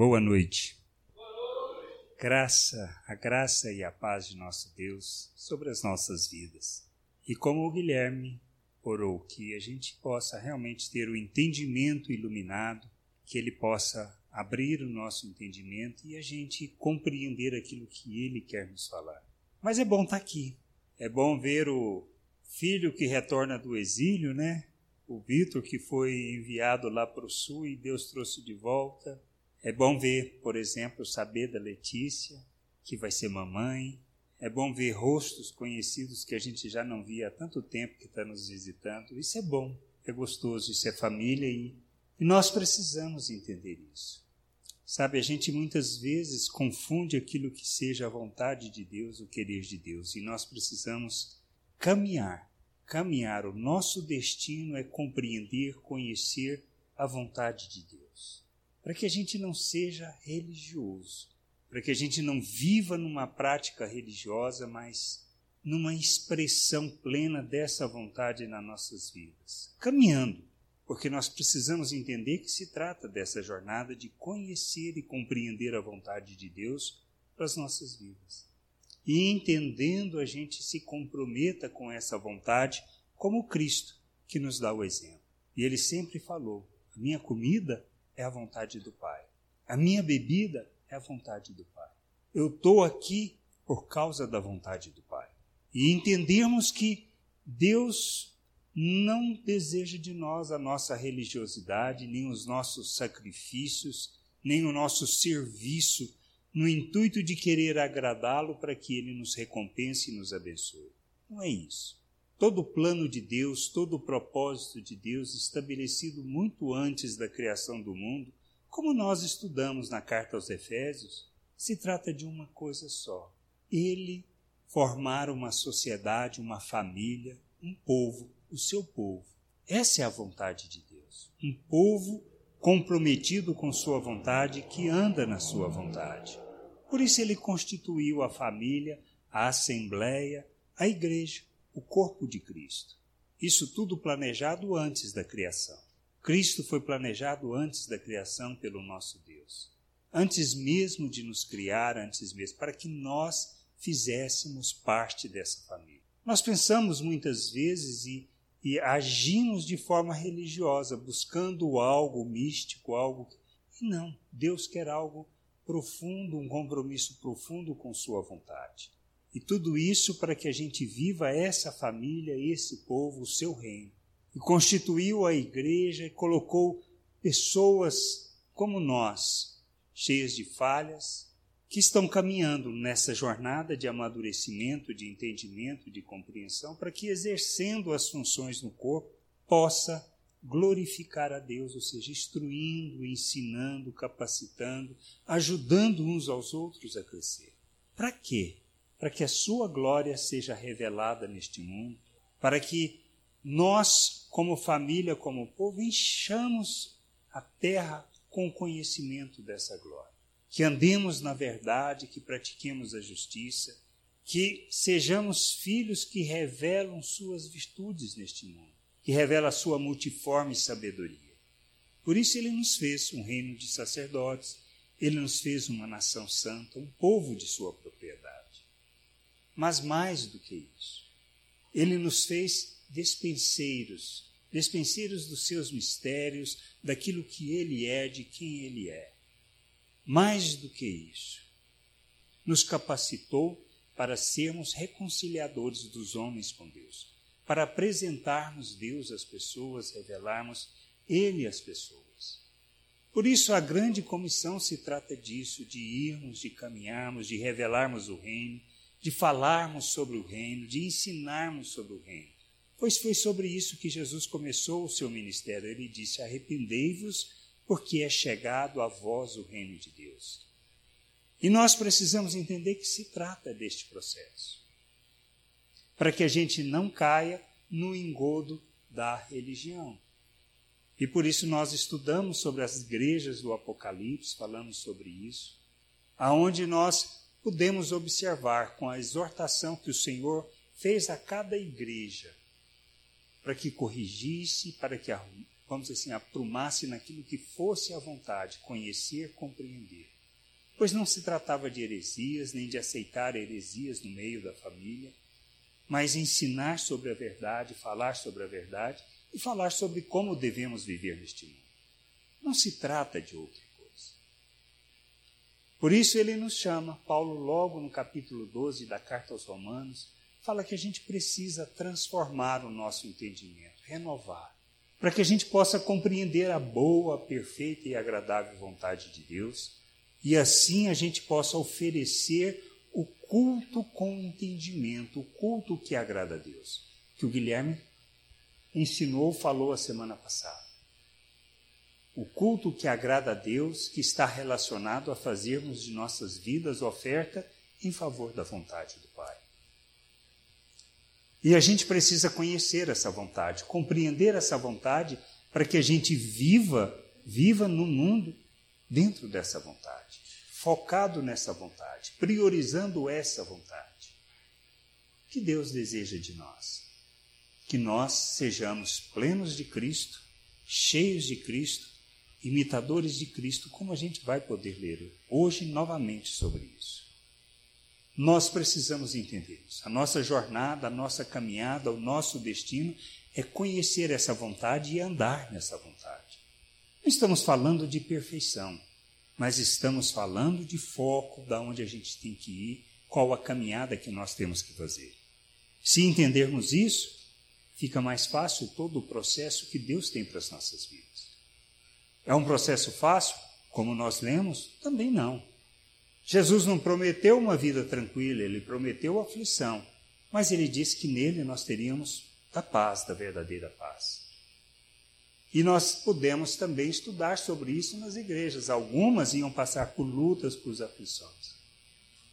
Boa noite. Graça, a graça e a paz de nosso Deus sobre as nossas vidas. E como o Guilherme orou, que a gente possa realmente ter o entendimento iluminado, que ele possa abrir o nosso entendimento e a gente compreender aquilo que ele quer nos falar. Mas é bom estar aqui. É bom ver o filho que retorna do exílio, né? O Vitor que foi enviado lá para o sul e Deus trouxe de volta. É bom ver, por exemplo, saber da Letícia, que vai ser mamãe. É bom ver rostos conhecidos que a gente já não via há tanto tempo que está nos visitando. Isso é bom, é gostoso, isso é família e, e nós precisamos entender isso. Sabe, a gente muitas vezes confunde aquilo que seja a vontade de Deus, o querer de Deus, e nós precisamos caminhar. Caminhar, o nosso destino é compreender, conhecer a vontade de Deus. Para que a gente não seja religioso, para que a gente não viva numa prática religiosa, mas numa expressão plena dessa vontade nas nossas vidas. Caminhando, porque nós precisamos entender que se trata dessa jornada de conhecer e compreender a vontade de Deus para as nossas vidas. E entendendo, a gente se comprometa com essa vontade, como Cristo, que nos dá o exemplo. E ele sempre falou: a minha comida é a vontade do Pai, a minha bebida é a vontade do Pai. Eu estou aqui por causa da vontade do Pai. E entendemos que Deus não deseja de nós a nossa religiosidade, nem os nossos sacrifícios, nem o nosso serviço, no intuito de querer agradá-lo para que ele nos recompense e nos abençoe. Não é isso. Todo o plano de Deus, todo o propósito de Deus, estabelecido muito antes da criação do mundo, como nós estudamos na carta aos Efésios, se trata de uma coisa só: Ele formar uma sociedade, uma família, um povo, o seu povo. Essa é a vontade de Deus. Um povo comprometido com sua vontade, que anda na sua vontade. Por isso ele constituiu a família, a assembleia, a igreja, o corpo de Cristo. Isso tudo planejado antes da criação. Cristo foi planejado antes da criação pelo nosso Deus. Antes mesmo de nos criar, antes mesmo, para que nós fizéssemos parte dessa família. Nós pensamos muitas vezes e, e agimos de forma religiosa, buscando algo místico, algo. E não, Deus quer algo profundo, um compromisso profundo com Sua vontade. E tudo isso para que a gente viva essa família, esse povo, o seu reino e constituiu a igreja e colocou pessoas como nós, cheias de falhas, que estão caminhando nessa jornada de amadurecimento, de entendimento, de compreensão, para que, exercendo as funções no corpo, possa glorificar a Deus, ou seja, instruindo, ensinando, capacitando, ajudando uns aos outros a crescer. Para quê? Para que a sua glória seja revelada neste mundo, para que nós, como família, como povo, enchamos a terra com o conhecimento dessa glória. Que andemos na verdade, que pratiquemos a justiça, que sejamos filhos que revelam suas virtudes neste mundo, que revela a sua multiforme sabedoria. Por isso ele nos fez um reino de sacerdotes, ele nos fez uma nação santa, um povo de sua propriedade. Mas mais do que isso, ele nos fez despenseiros, despenseiros dos seus mistérios, daquilo que ele é, de quem ele é. Mais do que isso, nos capacitou para sermos reconciliadores dos homens com Deus, para apresentarmos Deus às pessoas, revelarmos Ele às pessoas. Por isso, a grande comissão se trata disso, de irmos, de caminharmos, de revelarmos o Reino, de falarmos sobre o Reino, de ensinarmos sobre o Reino. Pois foi sobre isso que Jesus começou o seu ministério. Ele disse: Arrependei-vos, porque é chegado a vós o reino de Deus. E nós precisamos entender que se trata deste processo, para que a gente não caia no engodo da religião. E por isso nós estudamos sobre as igrejas do Apocalipse, falamos sobre isso, aonde nós podemos observar com a exortação que o Senhor fez a cada igreja para que corrigisse, para que vamos dizer assim, aprumasse naquilo que fosse a vontade, conhecer, compreender. Pois não se tratava de heresias, nem de aceitar heresias no meio da família, mas ensinar sobre a verdade, falar sobre a verdade e falar sobre como devemos viver neste mundo. Não se trata de outra. Por isso ele nos chama, Paulo, logo no capítulo 12 da carta aos Romanos, fala que a gente precisa transformar o nosso entendimento, renovar, para que a gente possa compreender a boa, perfeita e agradável vontade de Deus e assim a gente possa oferecer o culto com entendimento, o culto que agrada a Deus, que o Guilherme ensinou, falou a semana passada. O culto que agrada a Deus, que está relacionado a fazermos de nossas vidas oferta em favor da vontade do Pai. E a gente precisa conhecer essa vontade, compreender essa vontade, para que a gente viva, viva no mundo dentro dessa vontade, focado nessa vontade, priorizando essa vontade. Que Deus deseja de nós? Que nós sejamos plenos de Cristo, cheios de Cristo, imitadores de Cristo, como a gente vai poder ler hoje novamente sobre isso. Nós precisamos entender isso. A nossa jornada, a nossa caminhada, o nosso destino é conhecer essa vontade e andar nessa vontade. Não estamos falando de perfeição, mas estamos falando de foco, da onde a gente tem que ir, qual a caminhada que nós temos que fazer. Se entendermos isso, fica mais fácil todo o processo que Deus tem para as nossas vidas. É um processo fácil, como nós lemos? Também não. Jesus não prometeu uma vida tranquila, ele prometeu aflição, mas ele disse que nele nós teríamos a paz, da verdadeira paz. E nós podemos também estudar sobre isso nas igrejas. Algumas iam passar por lutas, por aflições.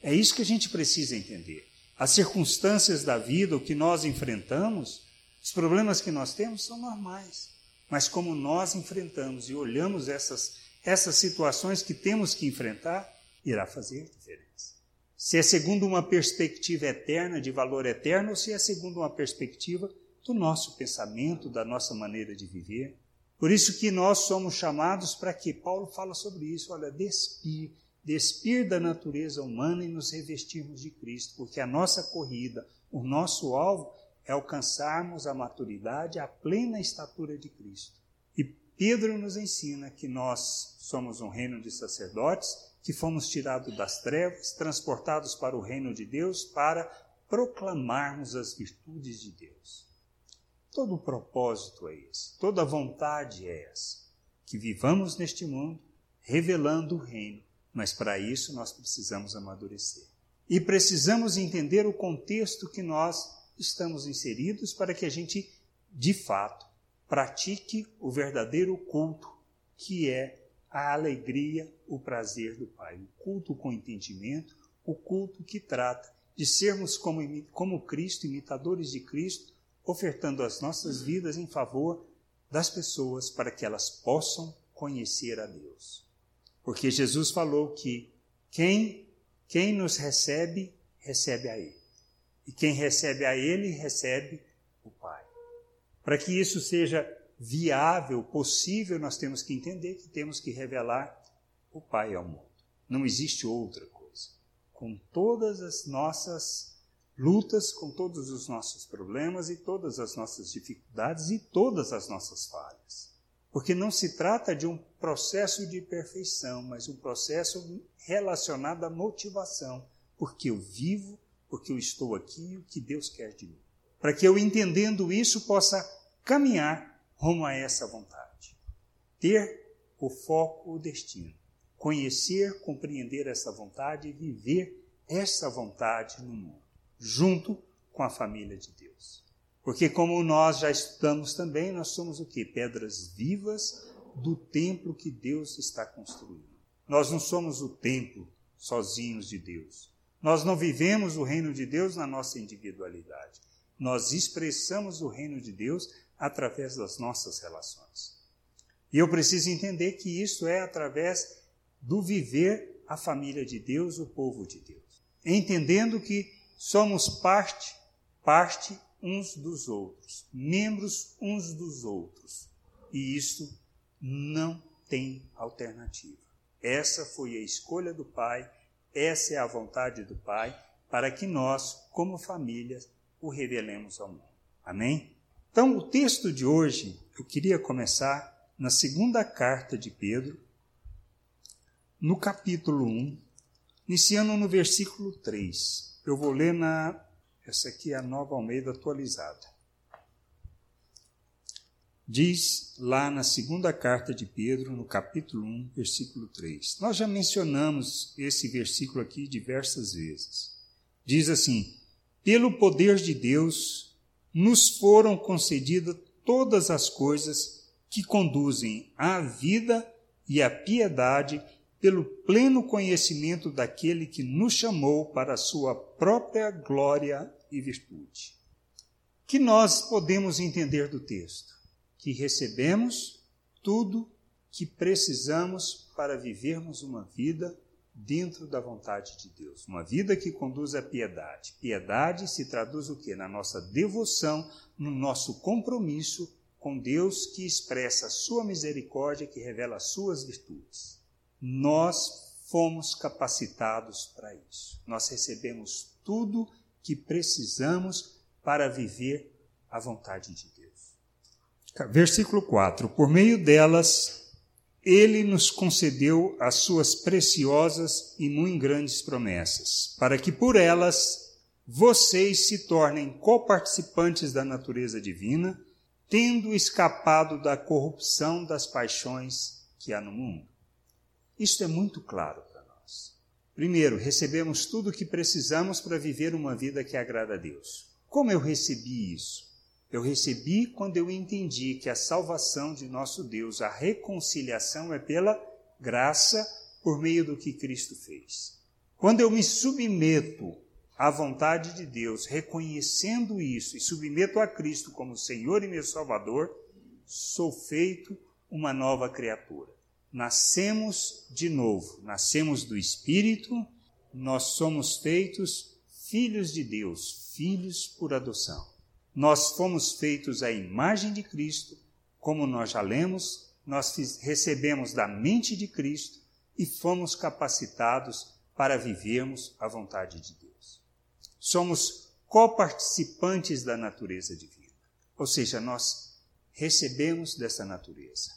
É isso que a gente precisa entender. As circunstâncias da vida, o que nós enfrentamos, os problemas que nós temos são normais. Mas como nós enfrentamos e olhamos essas, essas situações que temos que enfrentar, irá fazer diferença. Se é segundo uma perspectiva eterna, de valor eterno, ou se é segundo uma perspectiva do nosso pensamento, da nossa maneira de viver. Por isso que nós somos chamados para que Paulo fala sobre isso, olha, despir, despir da natureza humana e nos revestirmos de Cristo, porque a nossa corrida, o nosso alvo é alcançarmos a maturidade, a plena estatura de Cristo. E Pedro nos ensina que nós somos um reino de sacerdotes, que fomos tirados das trevas, transportados para o reino de Deus, para proclamarmos as virtudes de Deus. Todo o propósito é esse, toda a vontade é essa, que vivamos neste mundo revelando o reino, mas para isso nós precisamos amadurecer. E precisamos entender o contexto que nós estamos inseridos para que a gente, de fato, pratique o verdadeiro culto, que é a alegria, o prazer do Pai. O culto com entendimento, o culto que trata de sermos como, como Cristo, imitadores de Cristo, ofertando as nossas vidas em favor das pessoas para que elas possam conhecer a Deus. Porque Jesus falou que quem, quem nos recebe, recebe a Ele. E quem recebe a Ele, recebe o Pai. Para que isso seja viável, possível, nós temos que entender que temos que revelar o Pai ao mundo. Não existe outra coisa. Com todas as nossas lutas, com todos os nossos problemas e todas as nossas dificuldades e todas as nossas falhas. Porque não se trata de um processo de perfeição, mas um processo relacionado à motivação. Porque eu vivo, porque eu estou aqui, o que Deus quer de mim. Para que eu, entendendo isso, possa caminhar rumo a essa vontade. Ter o foco, o destino. Conhecer, compreender essa vontade e viver essa vontade no mundo, junto com a família de Deus. Porque, como nós já estudamos também, nós somos o que? Pedras vivas do templo que Deus está construindo. Nós não somos o templo sozinhos de Deus. Nós não vivemos o reino de Deus na nossa individualidade. Nós expressamos o reino de Deus através das nossas relações. E eu preciso entender que isso é através do viver a família de Deus, o povo de Deus. Entendendo que somos parte, parte uns dos outros, membros uns dos outros. e isto não tem alternativa. Essa foi a escolha do Pai, essa é a vontade do Pai, para que nós, como família, o revelemos ao mundo. Amém? Então, o texto de hoje, eu queria começar na segunda carta de Pedro, no capítulo 1, iniciando no versículo 3. Eu vou ler na. Essa aqui é a nova Almeida atualizada. Diz lá na segunda carta de Pedro, no capítulo 1, versículo 3. Nós já mencionamos esse versículo aqui diversas vezes. Diz assim: Pelo poder de Deus, nos foram concedidas todas as coisas que conduzem à vida e à piedade pelo pleno conhecimento daquele que nos chamou para a sua própria glória e virtude. Que nós podemos entender do texto? Que recebemos tudo que precisamos para vivermos uma vida dentro da vontade de Deus, uma vida que conduz à piedade. Piedade se traduz o quê? Na nossa devoção, no nosso compromisso com Deus que expressa a sua misericórdia, que revela as suas virtudes. Nós fomos capacitados para isso. Nós recebemos tudo que precisamos para viver a vontade de Deus. Versículo 4: Por meio delas, ele nos concedeu as suas preciosas e muito grandes promessas, para que por elas vocês se tornem coparticipantes da natureza divina, tendo escapado da corrupção das paixões que há no mundo. Isto é muito claro para nós. Primeiro, recebemos tudo o que precisamos para viver uma vida que agrada a Deus. Como eu recebi isso? Eu recebi quando eu entendi que a salvação de nosso Deus, a reconciliação é pela graça por meio do que Cristo fez. Quando eu me submeto à vontade de Deus, reconhecendo isso e submeto a Cristo como Senhor e meu Salvador, sou feito uma nova criatura nascemos de novo, nascemos do Espírito, nós somos feitos filhos de Deus, filhos por adoção. Nós fomos feitos à imagem de Cristo, como nós já lemos, nós recebemos da mente de Cristo e fomos capacitados para vivermos a vontade de Deus. Somos coparticipantes da natureza divina, ou seja, nós recebemos dessa natureza.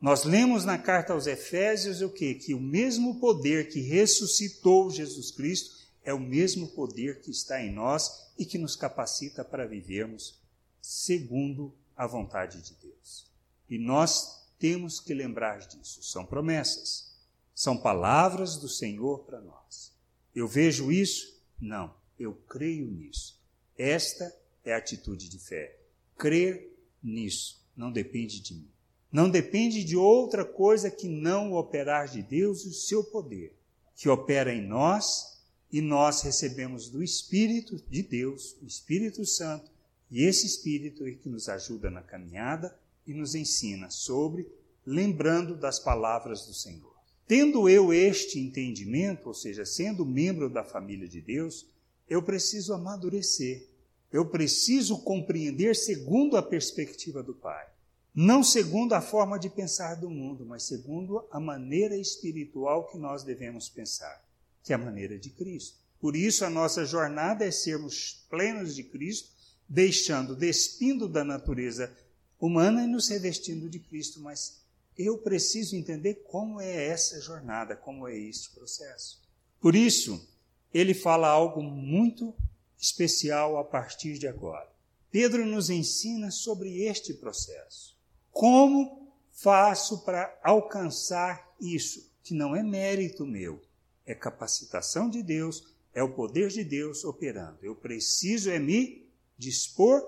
Nós lemos na carta aos Efésios o quê? Que o mesmo poder que ressuscitou Jesus Cristo é o mesmo poder que está em nós e que nos capacita para vivermos segundo a vontade de Deus. E nós temos que lembrar disso. São promessas, são palavras do Senhor para nós. Eu vejo isso? Não, eu creio nisso. Esta é a atitude de fé. Crer nisso não depende de mim. Não depende de outra coisa que não o operar de Deus e o seu poder, que opera em nós e nós recebemos do Espírito de Deus, o Espírito Santo, e esse Espírito é que nos ajuda na caminhada e nos ensina sobre, lembrando das palavras do Senhor. Tendo eu este entendimento, ou seja, sendo membro da família de Deus, eu preciso amadurecer. Eu preciso compreender segundo a perspectiva do Pai não segundo a forma de pensar do mundo, mas segundo a maneira espiritual que nós devemos pensar, que é a maneira de Cristo. Por isso, a nossa jornada é sermos plenos de Cristo, deixando, despindo da natureza humana e nos revestindo de Cristo. Mas eu preciso entender como é essa jornada, como é este processo. Por isso, ele fala algo muito especial a partir de agora. Pedro nos ensina sobre este processo. Como faço para alcançar isso? Que não é mérito meu, é capacitação de Deus, é o poder de Deus operando. Eu preciso é me dispor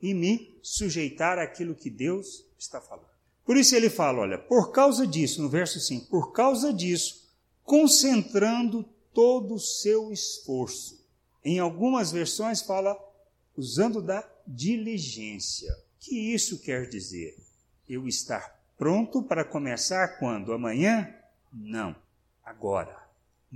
e me sujeitar àquilo que Deus está falando. Por isso ele fala, olha, por causa disso, no verso 5, por causa disso, concentrando todo o seu esforço. Em algumas versões fala usando da diligência. O que isso quer dizer? eu estar pronto para começar quando? Amanhã? Não. Agora.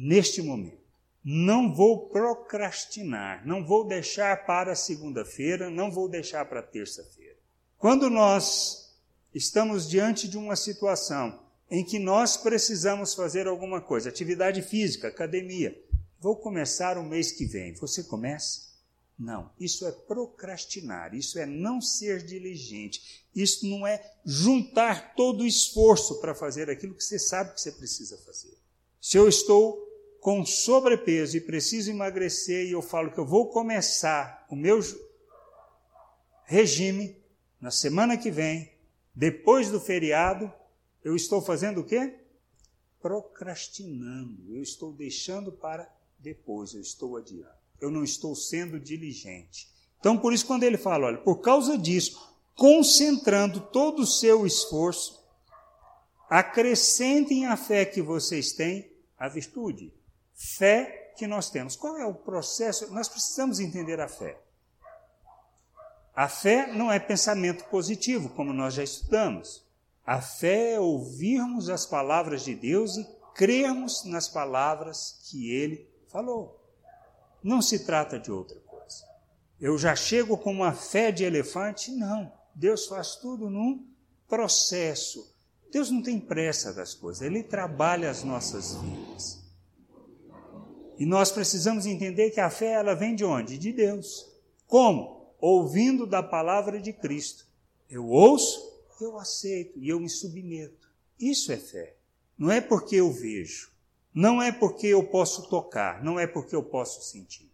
Neste momento. Não vou procrastinar, não vou deixar para segunda-feira, não vou deixar para terça-feira. Quando nós estamos diante de uma situação em que nós precisamos fazer alguma coisa, atividade física, academia. Vou começar o mês que vem. Você começa? Não, isso é procrastinar, isso é não ser diligente, isso não é juntar todo o esforço para fazer aquilo que você sabe que você precisa fazer. Se eu estou com sobrepeso e preciso emagrecer e eu falo que eu vou começar o meu regime na semana que vem, depois do feriado, eu estou fazendo o quê? Procrastinando. Eu estou deixando para depois, eu estou adiando. Eu não estou sendo diligente. Então, por isso, quando ele fala, olha, por causa disso, concentrando todo o seu esforço, acrescentem a fé que vocês têm a virtude. Fé que nós temos. Qual é o processo? Nós precisamos entender a fé. A fé não é pensamento positivo, como nós já estudamos. A fé é ouvirmos as palavras de Deus e crermos nas palavras que ele falou. Não se trata de outra coisa. Eu já chego com uma fé de elefante? Não. Deus faz tudo num processo. Deus não tem pressa das coisas, ele trabalha as nossas vidas. E nós precisamos entender que a fé ela vem de onde? De Deus. Como? Ouvindo da palavra de Cristo. Eu ouço eu aceito e eu me submeto. Isso é fé. Não é porque eu vejo, não é porque eu posso tocar, não é porque eu posso sentir.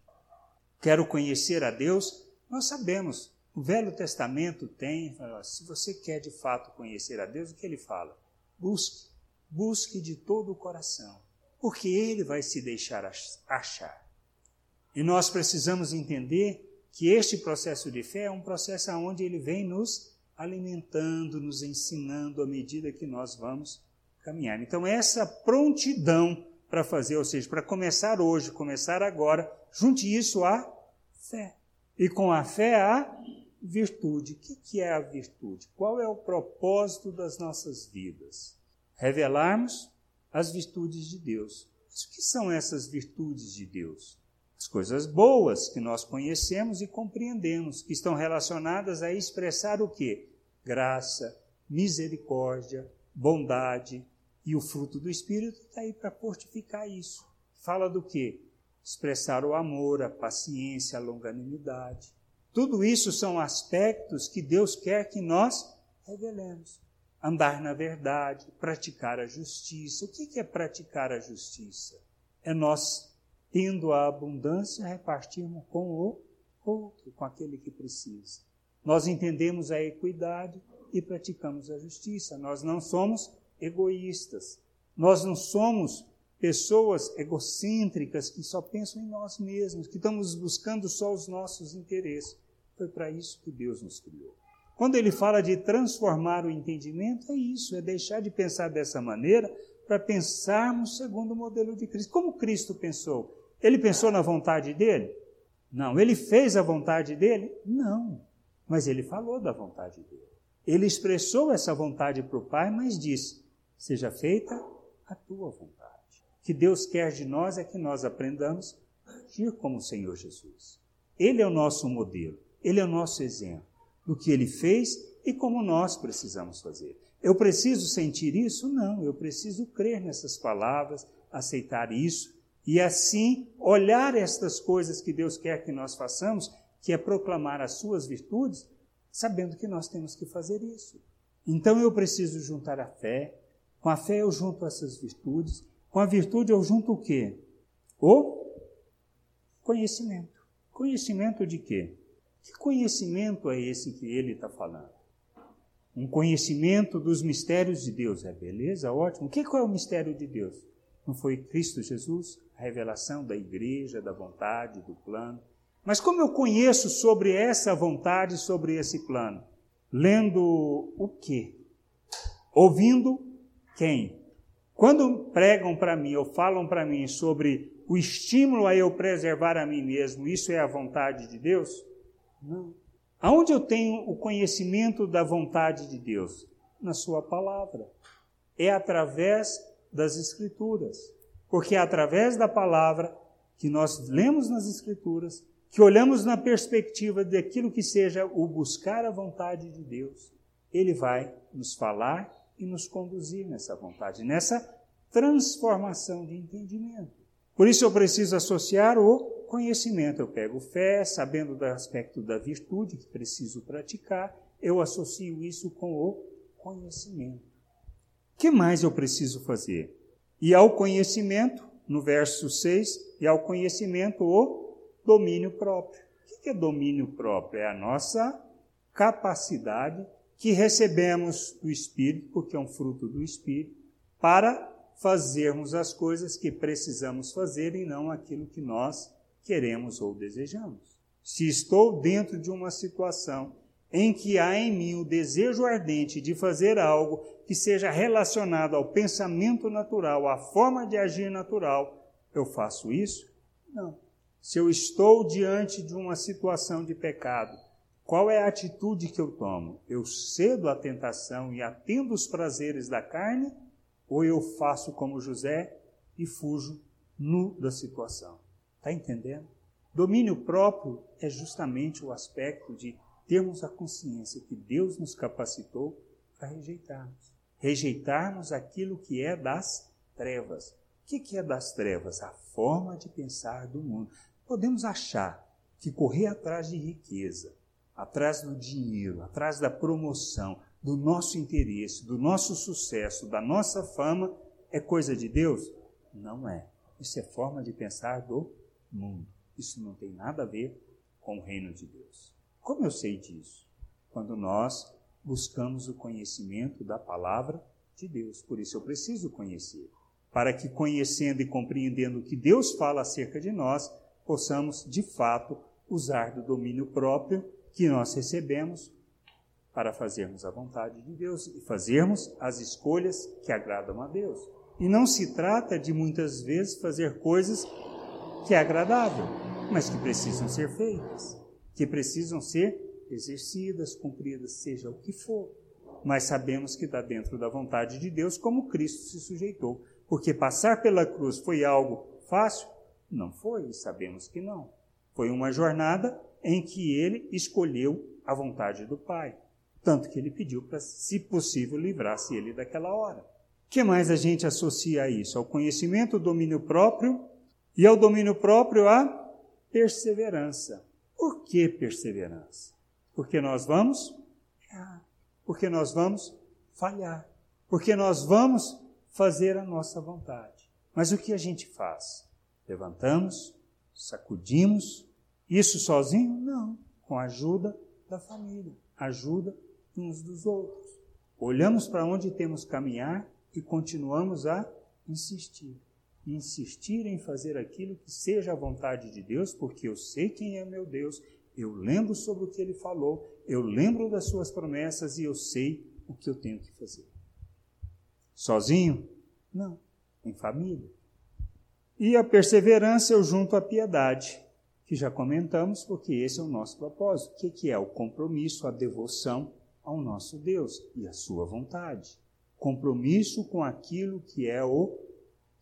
Quero conhecer a Deus? Nós sabemos. O Velho Testamento tem, se você quer de fato conhecer a Deus, o que ele fala? Busque, busque de todo o coração, porque ele vai se deixar achar. E nós precisamos entender que este processo de fé é um processo onde ele vem nos alimentando, nos ensinando à medida que nós vamos caminhar. Então, essa prontidão para fazer, ou seja, para começar hoje, começar agora, junte isso à fé. E com a fé, a virtude. O que é a virtude? Qual é o propósito das nossas vidas? Revelarmos as virtudes de Deus. Mas o que são essas virtudes de Deus? As coisas boas que nós conhecemos e compreendemos, que estão relacionadas a expressar o que? Graça, misericórdia, bondade e o fruto do Espírito está aí para fortificar isso. Fala do que? Expressar o amor, a paciência, a longanimidade. Tudo isso são aspectos que Deus quer que nós revelemos. Andar na verdade, praticar a justiça. O que é praticar a justiça? É nós tendo a abundância, repartirmos com o outro, com aquele que precisa. Nós entendemos a equidade e praticamos a justiça. Nós não somos egoístas. Nós não somos pessoas egocêntricas que só pensam em nós mesmos, que estamos buscando só os nossos interesses. Foi para isso que Deus nos criou. Quando ele fala de transformar o entendimento, é isso, é deixar de pensar dessa maneira para pensarmos segundo o modelo de Cristo. Como Cristo pensou? Ele pensou na vontade dele? Não. Ele fez a vontade dele? Não. Mas ele falou da vontade dele. Ele expressou essa vontade para o Pai, mas disse: Seja feita a tua vontade. O que Deus quer de nós é que nós aprendamos a agir como o Senhor Jesus. Ele é o nosso modelo, ele é o nosso exemplo do que ele fez e como nós precisamos fazer. Eu preciso sentir isso? Não, eu preciso crer nessas palavras, aceitar isso e assim olhar estas coisas que Deus quer que nós façamos, que é proclamar as suas virtudes, sabendo que nós temos que fazer isso. Então eu preciso juntar a fé, com a fé eu junto essas virtudes, com a virtude eu junto o quê? O conhecimento. Conhecimento de quê? Que conhecimento é esse que ele está falando? Um conhecimento dos mistérios de Deus. É beleza? Ótimo. O que é o mistério de Deus? Não foi Cristo Jesus? A revelação da igreja, da vontade, do plano. Mas como eu conheço sobre essa vontade, sobre esse plano? Lendo o quê? Ouvindo quem? Quando pregam para mim ou falam para mim sobre o estímulo a eu preservar a mim mesmo, isso é a vontade de Deus? Aonde eu tenho o conhecimento da vontade de Deus? Na Sua palavra. É através das Escrituras. Porque é através da palavra que nós lemos nas Escrituras, que olhamos na perspectiva daquilo que seja o buscar a vontade de Deus, ele vai nos falar e nos conduzir nessa vontade, nessa transformação de entendimento. Por isso eu preciso associar o conhecimento. Eu pego fé, sabendo do aspecto da virtude que preciso praticar, eu associo isso com o conhecimento. O que mais eu preciso fazer? E ao conhecimento, no verso 6, e ao conhecimento o domínio próprio. O que é domínio próprio? É a nossa capacidade que recebemos do Espírito, porque é um fruto do Espírito, para fazermos as coisas que precisamos fazer e não aquilo que nós queremos ou desejamos. Se estou dentro de uma situação em que há em mim o desejo ardente de fazer algo que seja relacionado ao pensamento natural, à forma de agir natural, eu faço isso? Não. Se eu estou diante de uma situação de pecado, qual é a atitude que eu tomo? Eu cedo à tentação e atendo os prazeres da carne? Ou eu faço como José e fujo nu da situação? Está entendendo? Domínio próprio é justamente o aspecto de termos a consciência que Deus nos capacitou para rejeitarmos. Rejeitarmos aquilo que é das trevas. O que é das trevas? A forma de pensar do mundo. Podemos achar que correr atrás de riqueza, atrás do dinheiro, atrás da promoção, do nosso interesse, do nosso sucesso, da nossa fama, é coisa de Deus? Não é. Isso é forma de pensar do mundo. Isso não tem nada a ver com o reino de Deus. Como eu sei disso? Quando nós buscamos o conhecimento da palavra de Deus. Por isso eu preciso conhecer. Para que, conhecendo e compreendendo o que Deus fala acerca de nós, possamos, de fato, usar do domínio próprio que nós recebemos para fazermos a vontade de Deus e fazermos as escolhas que agradam a Deus. E não se trata de muitas vezes fazer coisas que é agradável, mas que precisam ser feitas, que precisam ser exercidas, cumpridas, seja o que for. Mas sabemos que está dentro da vontade de Deus, como Cristo se sujeitou. Porque passar pela cruz foi algo fácil? Não foi, e sabemos que não. Foi uma jornada em que ele escolheu a vontade do Pai. Tanto que ele pediu para, se possível, livrar-se ele daquela hora. O que mais a gente associa a isso? Ao conhecimento, domínio próprio, e ao domínio próprio a perseverança. Por que perseverança? Porque nós vamos errar. Porque nós vamos falhar. Porque nós vamos fazer a nossa vontade. Mas o que a gente faz? Levantamos, sacudimos, isso sozinho? Não. Com a ajuda da família, ajuda uns dos outros. Olhamos para onde temos caminhar e continuamos a insistir. Insistir em fazer aquilo que seja a vontade de Deus, porque eu sei quem é meu Deus, eu lembro sobre o que ele falou, eu lembro das suas promessas e eu sei o que eu tenho que fazer. Sozinho? Não. Em família. E a perseverança eu junto à piedade que já comentamos, porque esse é o nosso propósito. O que é o compromisso, a devoção ao nosso Deus e a sua vontade? Compromisso com aquilo que é o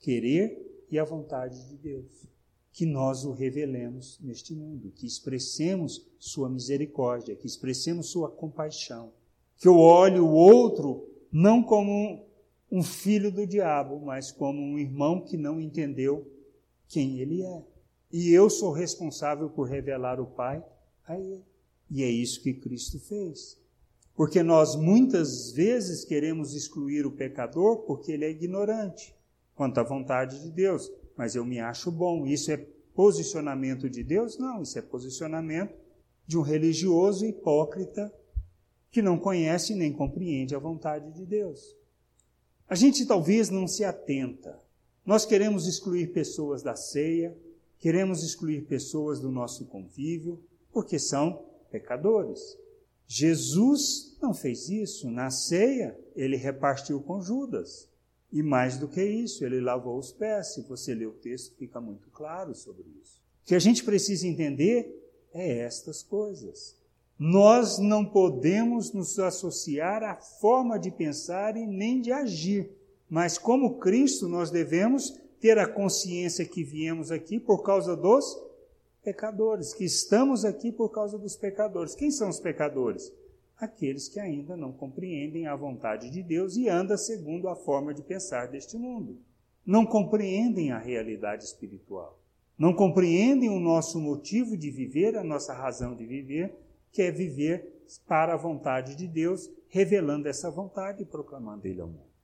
querer e a vontade de Deus. Que nós o revelemos neste mundo, que expressemos sua misericórdia, que expressemos sua compaixão. Que eu olhe o outro não como um filho do diabo, mas como um irmão que não entendeu quem ele é e eu sou responsável por revelar o Pai a Ele. E é isso que Cristo fez. Porque nós muitas vezes queremos excluir o pecador porque ele é ignorante quanto à vontade de Deus. Mas eu me acho bom. Isso é posicionamento de Deus? Não, isso é posicionamento de um religioso hipócrita que não conhece nem compreende a vontade de Deus. A gente talvez não se atenta. Nós queremos excluir pessoas da ceia, Queremos excluir pessoas do nosso convívio porque são pecadores. Jesus não fez isso. Na ceia, ele repartiu com Judas. E mais do que isso, ele lavou os pés. Se você ler o texto, fica muito claro sobre isso. O que a gente precisa entender é estas coisas. Nós não podemos nos associar à forma de pensar e nem de agir, mas como Cristo nós devemos ter a consciência que viemos aqui por causa dos pecadores, que estamos aqui por causa dos pecadores. Quem são os pecadores? Aqueles que ainda não compreendem a vontade de Deus e andam segundo a forma de pensar deste mundo. Não compreendem a realidade espiritual. Não compreendem o nosso motivo de viver, a nossa razão de viver, que é viver para a vontade de Deus, revelando essa vontade e proclamando Ele ao mundo.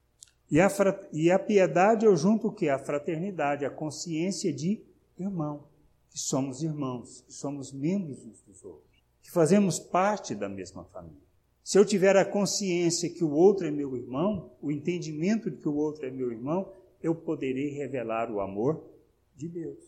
E a, e a piedade eu junto o que? A fraternidade, a consciência de irmão, que somos irmãos, que somos membros uns dos outros, que fazemos parte da mesma família. Se eu tiver a consciência que o outro é meu irmão, o entendimento de que o outro é meu irmão, eu poderei revelar o amor de Deus.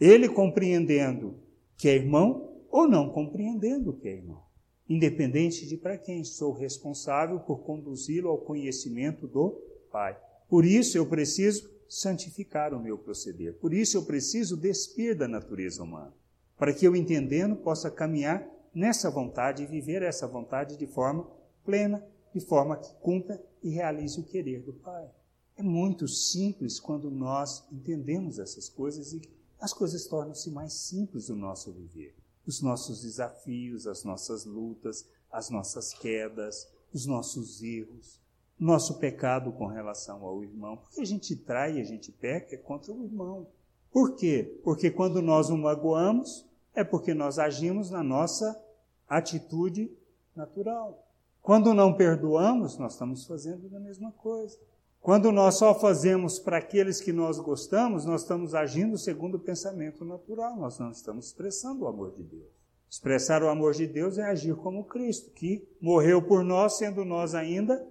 Ele compreendendo que é irmão ou não compreendendo que é irmão. Independente de para quem sou responsável por conduzi-lo ao conhecimento do Pai. Por isso eu preciso santificar o meu proceder. Por isso eu preciso despir da natureza humana, para que eu entendendo possa caminhar nessa vontade e viver essa vontade de forma plena, de forma que cumpra e realize o querer do Pai. É muito simples quando nós entendemos essas coisas e as coisas tornam-se mais simples no nosso viver. Os nossos desafios, as nossas lutas, as nossas quedas, os nossos erros, nosso pecado com relação ao irmão. Porque a gente trai, a gente peca contra o irmão. Por quê? Porque quando nós o magoamos, é porque nós agimos na nossa atitude natural. Quando não perdoamos, nós estamos fazendo a mesma coisa. Quando nós só fazemos para aqueles que nós gostamos, nós estamos agindo segundo o pensamento natural, nós não estamos expressando o amor de Deus. Expressar o amor de Deus é agir como Cristo, que morreu por nós, sendo nós ainda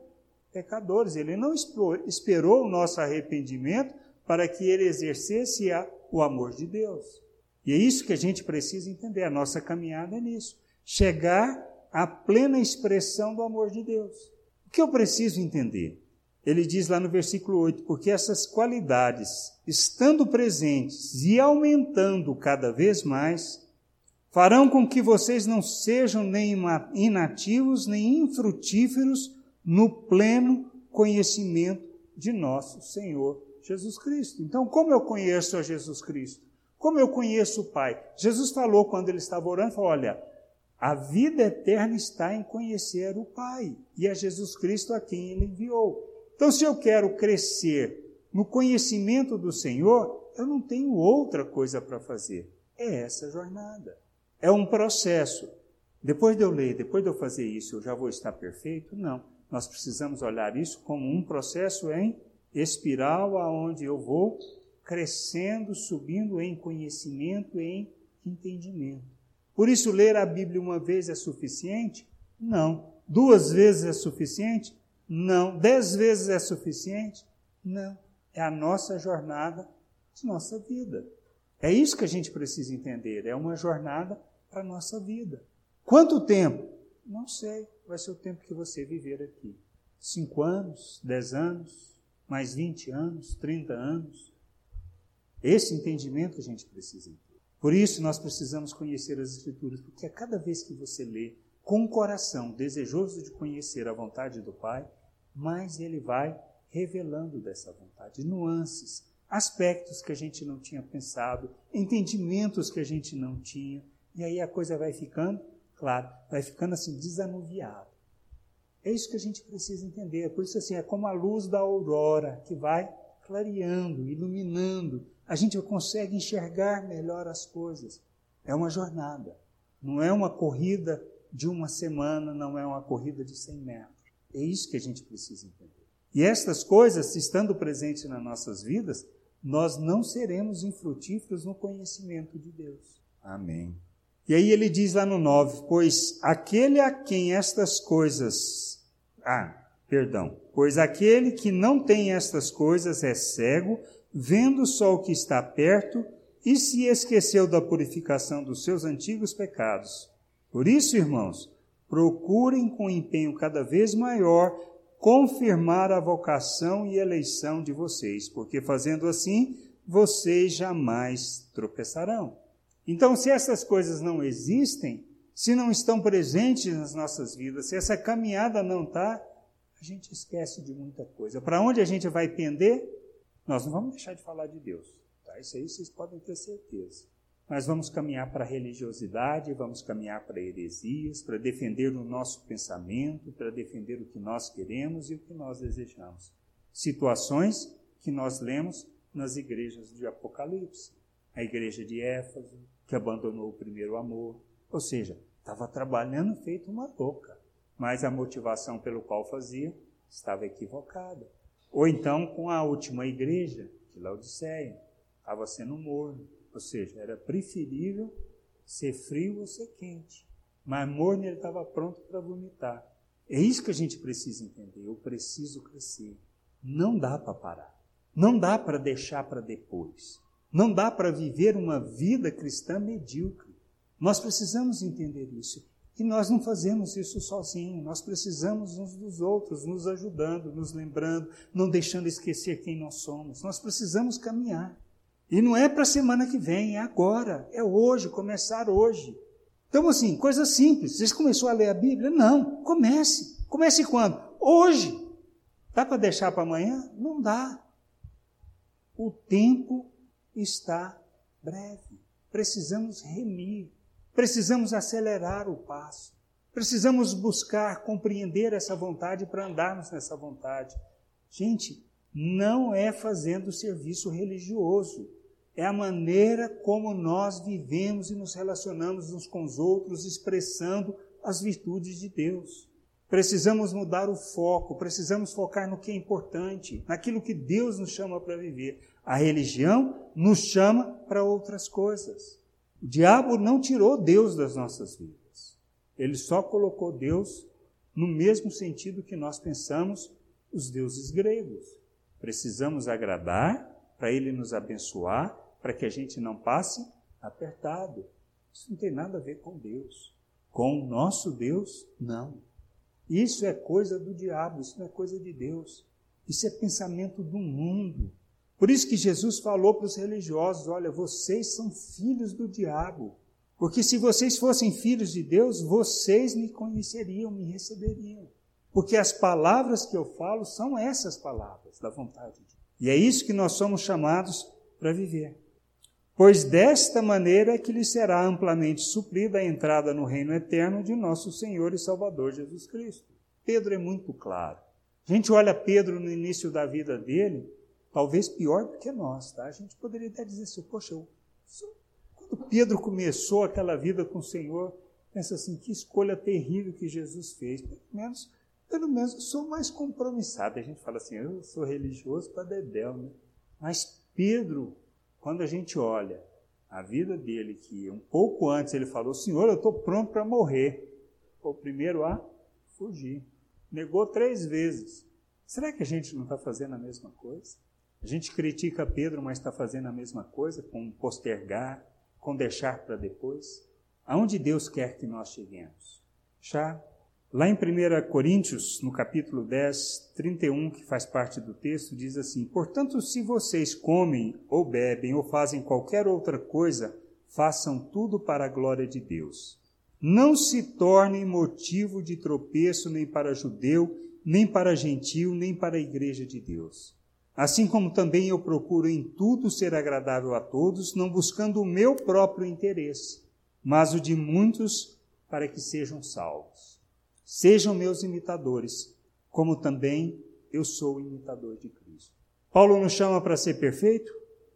pecadores. Ele não esperou o nosso arrependimento para que ele exercesse o amor de Deus. E é isso que a gente precisa entender. A nossa caminhada é nisso. Chegar à plena expressão do amor de Deus. O que eu preciso entender? Ele diz lá no versículo 8: porque essas qualidades, estando presentes e aumentando cada vez mais, farão com que vocês não sejam nem inativos nem infrutíferos no pleno conhecimento de nosso Senhor Jesus Cristo. Então, como eu conheço a Jesus Cristo? Como eu conheço o Pai? Jesus falou quando ele estava orando, falou, olha, a vida eterna está em conhecer o Pai e a Jesus Cristo a quem ele enviou. Então, se eu quero crescer no conhecimento do Senhor, eu não tenho outra coisa para fazer. É essa jornada. É um processo. Depois de eu ler, depois de eu fazer isso, eu já vou estar perfeito? Não. Nós precisamos olhar isso como um processo em espiral, aonde eu vou crescendo, subindo em conhecimento, em entendimento. Por isso, ler a Bíblia uma vez é suficiente? Não. Duas vezes é suficiente? Não. Dez vezes é suficiente? Não. É a nossa jornada de nossa vida. É isso que a gente precisa entender. É uma jornada para a nossa vida. Quanto tempo? Não sei. Vai ser o tempo que você viver aqui. Cinco anos, dez anos, mais vinte anos, trinta anos. Esse entendimento a gente precisa ter. Por isso nós precisamos conhecer as Escrituras, porque a cada vez que você lê com o coração desejoso de conhecer a vontade do Pai, mais ele vai revelando dessa vontade, nuances, aspectos que a gente não tinha pensado, entendimentos que a gente não tinha, e aí a coisa vai ficando, claro, vai ficando assim desanuviada. É isso que a gente precisa entender. Por isso assim, é como a luz da aurora que vai clareando, iluminando. A gente consegue enxergar melhor as coisas. É uma jornada. Não é uma corrida de uma semana, não é uma corrida de 100 metros. É isso que a gente precisa entender. E estas coisas, estando presentes nas nossas vidas, nós não seremos infrutíferos no conhecimento de Deus. Amém. E aí ele diz lá no 9: Pois aquele a quem estas coisas. Ah, perdão. Pois aquele que não tem estas coisas é cego, vendo só o que está perto e se esqueceu da purificação dos seus antigos pecados. Por isso, irmãos, procurem com empenho cada vez maior confirmar a vocação e eleição de vocês, porque fazendo assim, vocês jamais tropeçarão. Então, se essas coisas não existem, se não estão presentes nas nossas vidas, se essa caminhada não está, a gente esquece de muita coisa. Para onde a gente vai pender? Nós não vamos deixar de falar de Deus. Tá? Isso aí vocês podem ter certeza. mas vamos caminhar para a religiosidade, vamos caminhar para heresias, para defender o nosso pensamento, para defender o que nós queremos e o que nós desejamos. Situações que nós lemos nas igrejas de Apocalipse. A igreja de Éfeso, que abandonou o primeiro amor, ou seja, estava trabalhando feito uma louca, mas a motivação pelo qual fazia estava equivocada. Ou então com a última igreja, de Laodiceia, estava sendo morno, ou seja, era preferível ser frio ou ser quente. Mas morno ele estava pronto para vomitar. É isso que a gente precisa entender. Eu preciso crescer. Não dá para parar. Não dá para deixar para depois. Não dá para viver uma vida cristã medíocre. Nós precisamos entender isso. E nós não fazemos isso sozinhos, nós precisamos uns dos outros, nos ajudando, nos lembrando, não deixando esquecer quem nós somos. Nós precisamos caminhar. E não é para a semana que vem, é agora, é hoje, começar hoje. Então, assim, coisa simples. Você começou a ler a Bíblia? Não, comece. Comece quando? Hoje. Dá para deixar para amanhã? Não dá. O tempo está breve. Precisamos remir, precisamos acelerar o passo, precisamos buscar compreender essa vontade para andarmos nessa vontade. Gente, não é fazendo serviço religioso, é a maneira como nós vivemos e nos relacionamos uns com os outros, expressando as virtudes de Deus. Precisamos mudar o foco, precisamos focar no que é importante, naquilo que Deus nos chama para viver. A religião nos chama para outras coisas. O diabo não tirou Deus das nossas vidas. Ele só colocou Deus no mesmo sentido que nós pensamos os deuses gregos. Precisamos agradar para ele nos abençoar, para que a gente não passe apertado. Isso não tem nada a ver com Deus. Com o nosso Deus, não. Isso é coisa do diabo, isso não é coisa de Deus. Isso é pensamento do mundo. Por isso que Jesus falou para os religiosos: olha, vocês são filhos do diabo. Porque se vocês fossem filhos de Deus, vocês me conheceriam, me receberiam. Porque as palavras que eu falo são essas palavras da vontade de Deus. E é isso que nós somos chamados para viver pois desta maneira é que lhe será amplamente suprida a entrada no reino eterno de nosso Senhor e Salvador Jesus Cristo. Pedro é muito claro. A gente olha Pedro no início da vida dele, talvez pior do que nós, tá? A gente poderia até dizer assim, poxa, eu, quando Pedro começou aquela vida com o Senhor, pensa assim, que escolha terrível que Jesus fez. Pelo menos, pelo menos eu sou mais compromissado. A gente fala assim, eu sou religioso para dedéu, né? Mas Pedro quando a gente olha a vida dele, que um pouco antes ele falou: Senhor, eu estou pronto para morrer. Foi o primeiro a fugir. Negou três vezes. Será que a gente não está fazendo a mesma coisa? A gente critica Pedro, mas está fazendo a mesma coisa, com postergar, com deixar para depois? Aonde Deus quer que nós cheguemos? Já Lá em 1 Coríntios, no capítulo 10, 31, que faz parte do texto, diz assim: Portanto, se vocês comem ou bebem ou fazem qualquer outra coisa, façam tudo para a glória de Deus. Não se tornem motivo de tropeço nem para judeu, nem para gentil, nem para a igreja de Deus. Assim como também eu procuro em tudo ser agradável a todos, não buscando o meu próprio interesse, mas o de muitos para que sejam salvos. Sejam meus imitadores, como também eu sou imitador de Cristo. Paulo nos chama para ser perfeito?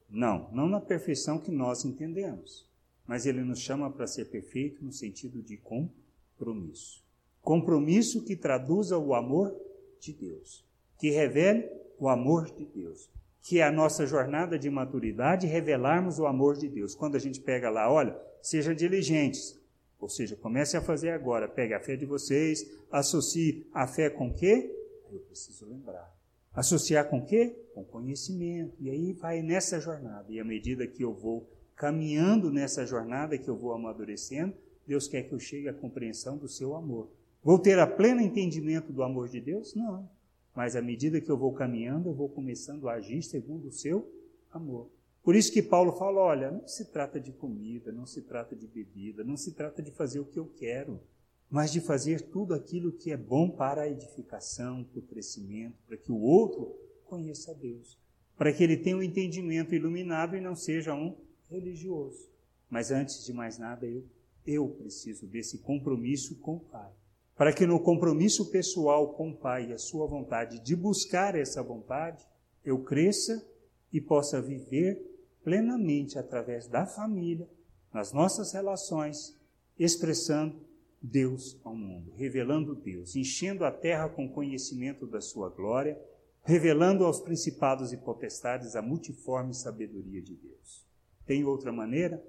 Não, não na perfeição que nós entendemos, mas ele nos chama para ser perfeito no sentido de compromisso. Compromisso que traduza o amor de Deus, que revele o amor de Deus, que é a nossa jornada de maturidade revelarmos o amor de Deus. Quando a gente pega lá, olha, sejam diligentes, ou seja, comece a fazer agora. Pegue a fé de vocês, associe a fé com o quê? Eu preciso lembrar. Associar com o quê? Com conhecimento. E aí vai nessa jornada. E à medida que eu vou caminhando nessa jornada, que eu vou amadurecendo, Deus quer que eu chegue à compreensão do seu amor. Vou ter a pleno entendimento do amor de Deus? Não. Mas à medida que eu vou caminhando, eu vou começando a agir segundo o seu amor. Por isso que Paulo fala: olha, não se trata de comida, não se trata de bebida, não se trata de fazer o que eu quero, mas de fazer tudo aquilo que é bom para a edificação, para o crescimento, para que o outro conheça a Deus, para que ele tenha um entendimento iluminado e não seja um religioso, Mas antes de mais nada, eu, eu preciso desse compromisso com o Pai. Para que no compromisso pessoal com o Pai e a sua vontade de buscar essa vontade, eu cresça e possa viver plenamente através da família, nas nossas relações, expressando Deus ao mundo, revelando Deus, enchendo a terra com conhecimento da sua glória, revelando aos principados e potestades a multiforme sabedoria de Deus. Tem outra maneira?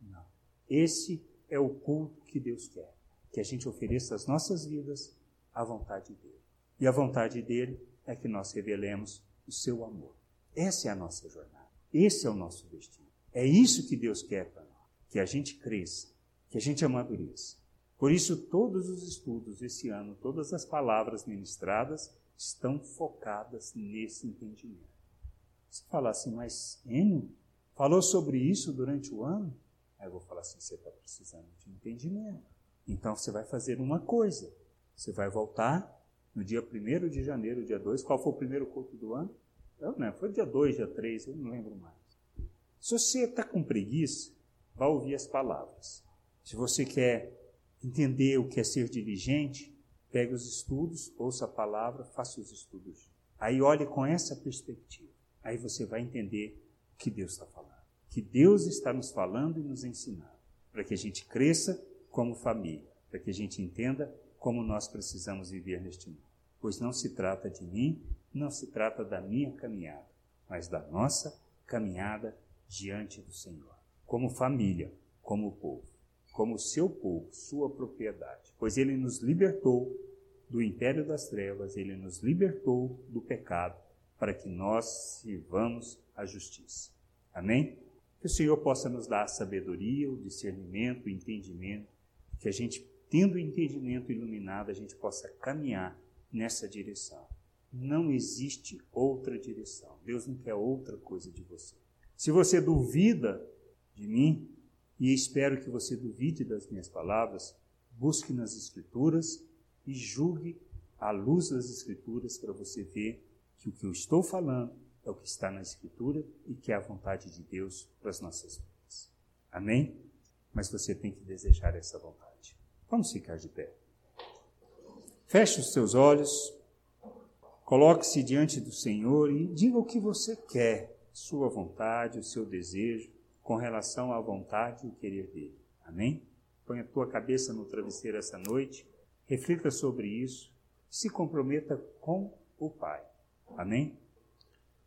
Não. Esse é o culto que Deus quer, que a gente ofereça as nossas vidas à vontade dele. E a vontade dele é que nós revelemos o seu amor. Essa é a nossa jornada. Esse é o nosso destino. É isso que Deus quer para nós, que a gente cresça, que a gente amadureça por isso, todos os estudos esse ano, todas as palavras ministradas estão focadas nesse entendimento. Você fala assim, mas Enio falou sobre isso durante o ano? Aí eu vou falar assim: você está precisando de entendimento. Então você vai fazer uma coisa: você vai voltar no dia 1 de janeiro, dia 2. Qual foi o primeiro culto do ano? Eu não, foi dia 2, dia 3, eu não lembro mais. Se você está com preguiça, vá ouvir as palavras. Se você quer entender o que é ser diligente, pegue os estudos, ouça a palavra, faça os estudos. Aí olhe com essa perspectiva. Aí você vai entender o que Deus está falando. Que Deus está nos falando e nos ensinando. Para que a gente cresça como família. Para que a gente entenda como nós precisamos viver neste mundo. Pois não se trata de mim, não se trata da minha caminhada, mas da nossa caminhada diante do Senhor. Como família, como povo como seu povo, sua propriedade, pois ele nos libertou do império das trevas, ele nos libertou do pecado, para que nós sirvamos a justiça. Amém? Que o Senhor possa nos dar a sabedoria, o discernimento, o entendimento, que a gente, tendo o entendimento iluminado, a gente possa caminhar nessa direção. Não existe outra direção. Deus não quer outra coisa de você. Se você duvida de mim, e espero que você duvide das minhas palavras, busque nas Escrituras e julgue à luz das Escrituras para você ver que o que eu estou falando é o que está na Escritura e que é a vontade de Deus para as nossas vidas. Amém? Mas você tem que desejar essa vontade. Vamos ficar de pé. Feche os seus olhos, coloque-se diante do Senhor e diga o que você quer, sua vontade, o seu desejo com relação à vontade e querer dele. Amém? Põe a tua cabeça no travesseiro essa noite, reflita sobre isso, se comprometa com o Pai. Amém?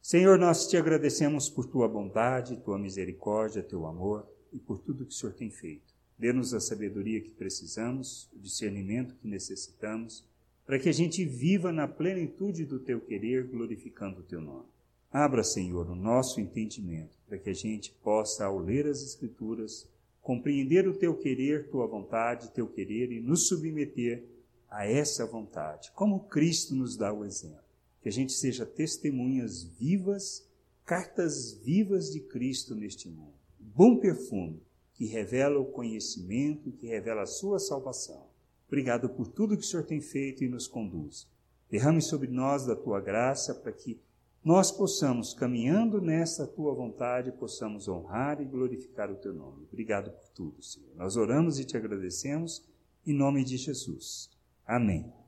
Senhor, nós te agradecemos por tua bondade, tua misericórdia, teu amor e por tudo que o Senhor tem feito. Dê-nos a sabedoria que precisamos, o discernimento que necessitamos, para que a gente viva na plenitude do teu querer, glorificando o teu nome. Abra, Senhor, o nosso entendimento, para que a gente possa, ao ler as Escrituras, compreender o teu querer, tua vontade, teu querer e nos submeter a essa vontade, como Cristo nos dá o exemplo. Que a gente seja testemunhas vivas, cartas vivas de Cristo neste mundo. Bom perfume que revela o conhecimento, que revela a sua salvação. Obrigado por tudo que o Senhor tem feito e nos conduz. Derrame sobre nós da tua graça para que nós possamos, caminhando nessa tua vontade, possamos honrar e glorificar o teu nome. Obrigado por tudo, Senhor. Nós oramos e te agradecemos em nome de Jesus. Amém.